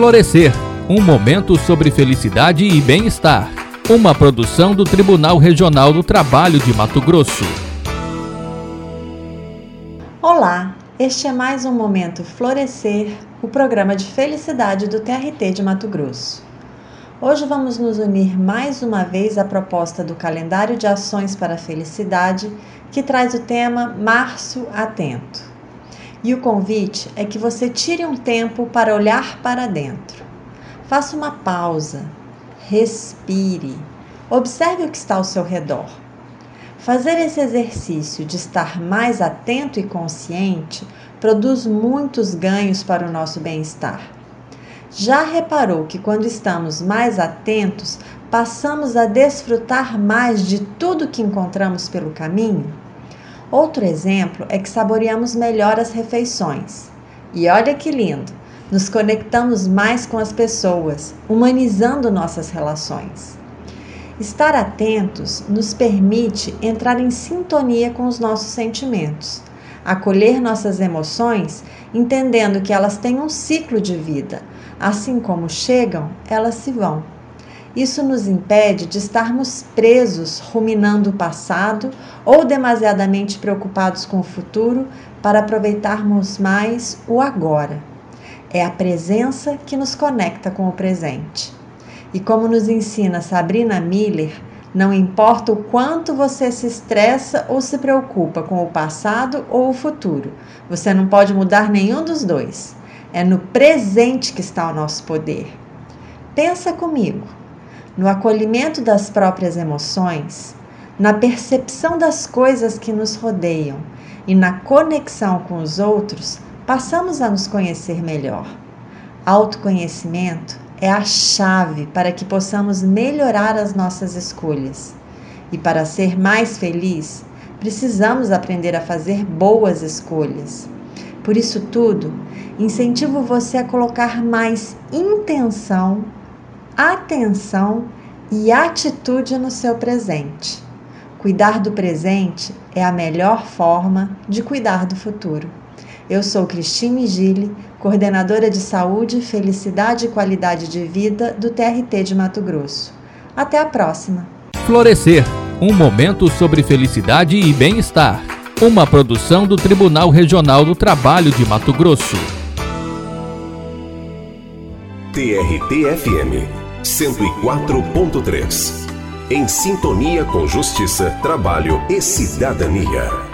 Florescer um momento sobre felicidade e bem-estar. Uma produção do Tribunal Regional do Trabalho de Mato Grosso. Olá, este é mais um momento Florescer, o programa de felicidade do TRT de Mato Grosso. Hoje vamos nos unir mais uma vez à proposta do Calendário de Ações para a Felicidade, que traz o tema Março Atento. E o convite é que você tire um tempo para olhar para dentro. Faça uma pausa, respire, observe o que está ao seu redor. Fazer esse exercício de estar mais atento e consciente produz muitos ganhos para o nosso bem-estar. Já reparou que quando estamos mais atentos, passamos a desfrutar mais de tudo que encontramos pelo caminho? Outro exemplo é que saboreamos melhor as refeições. E olha que lindo! Nos conectamos mais com as pessoas, humanizando nossas relações. Estar atentos nos permite entrar em sintonia com os nossos sentimentos, acolher nossas emoções, entendendo que elas têm um ciclo de vida. Assim como chegam, elas se vão. Isso nos impede de estarmos presos ruminando o passado ou demasiadamente preocupados com o futuro para aproveitarmos mais o agora. É a presença que nos conecta com o presente. E como nos ensina Sabrina Miller, não importa o quanto você se estressa ou se preocupa com o passado ou o futuro, você não pode mudar nenhum dos dois. É no presente que está o nosso poder. Pensa comigo no acolhimento das próprias emoções, na percepção das coisas que nos rodeiam e na conexão com os outros, passamos a nos conhecer melhor. Autoconhecimento é a chave para que possamos melhorar as nossas escolhas. E para ser mais feliz, precisamos aprender a fazer boas escolhas. Por isso tudo, incentivo você a colocar mais intenção atenção e atitude no seu presente. Cuidar do presente é a melhor forma de cuidar do futuro. Eu sou Cristine Gille, coordenadora de saúde, felicidade e qualidade de vida do TRT de Mato Grosso. Até a próxima. Florescer um momento sobre felicidade e bem-estar. Uma produção do Tribunal Regional do Trabalho de Mato Grosso. TRT-FM 104.3. Em sintonia com justiça, trabalho e cidadania.